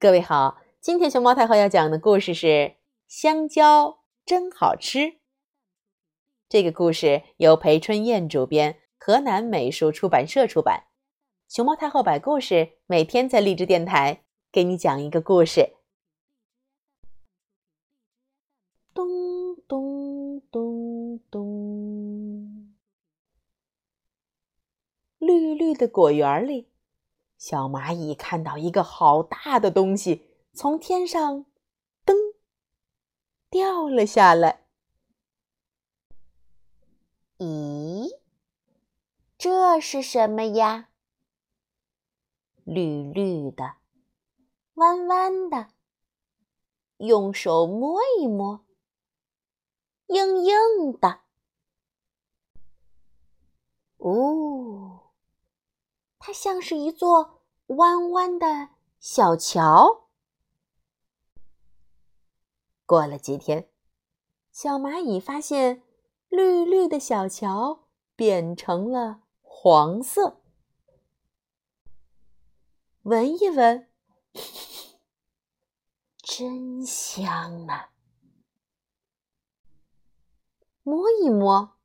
各位好，今天熊猫太后要讲的故事是《香蕉真好吃》。这个故事由裴春燕主编，河南美术出版社出版。熊猫太后摆故事，每天在励志电台给你讲一个故事。咚咚咚咚，绿绿的果园里。小蚂蚁看到一个好大的东西从天上噔掉了下来。咦，这是什么呀？绿绿的，弯弯的，用手摸一摸，硬硬的。哦。它像是一座弯弯的小桥。过了几天，小蚂蚁发现绿绿的小桥变成了黄色。闻一闻，真香啊！摸一摸，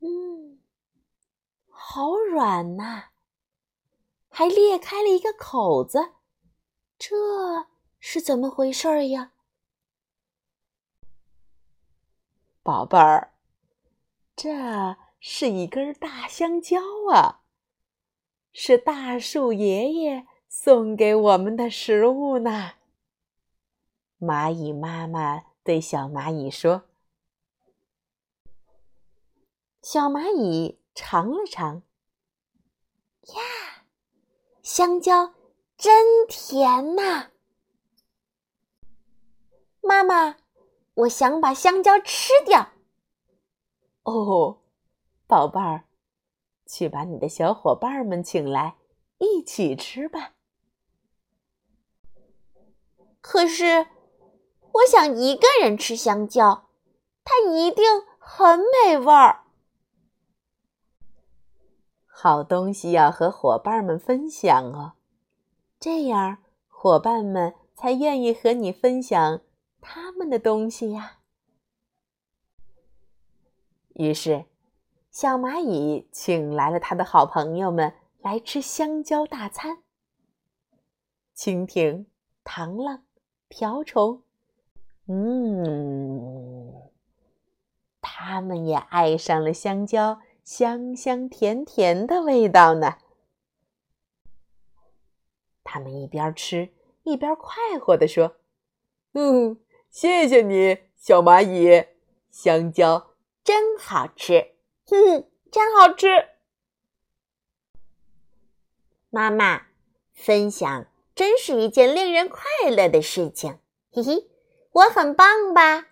嗯，好软呐。还裂开了一个口子，这是怎么回事呀，宝贝儿？这是一根大香蕉啊，是大树爷爷送给我们的食物呢。蚂蚁妈妈对小蚂蚁说：“小蚂蚁尝了尝，”香蕉真甜呐！妈妈，我想把香蕉吃掉。哦，宝贝儿，去把你的小伙伴们请来一起吃吧。可是，我想一个人吃香蕉，它一定很美味儿。好东西要和伙伴们分享哦，这样伙伴们才愿意和你分享他们的东西呀。于是，小蚂蚁请来了他的好朋友们来吃香蕉大餐。蜻蜓、螳螂、瓢虫，嗯，他们也爱上了香蕉。香香甜甜的味道呢。他们一边吃一边快活地说：“嗯，谢谢你，小蚂蚁，香蕉真好吃，哼，真好吃。”妈妈，分享真是一件令人快乐的事情，嘿嘿，我很棒吧？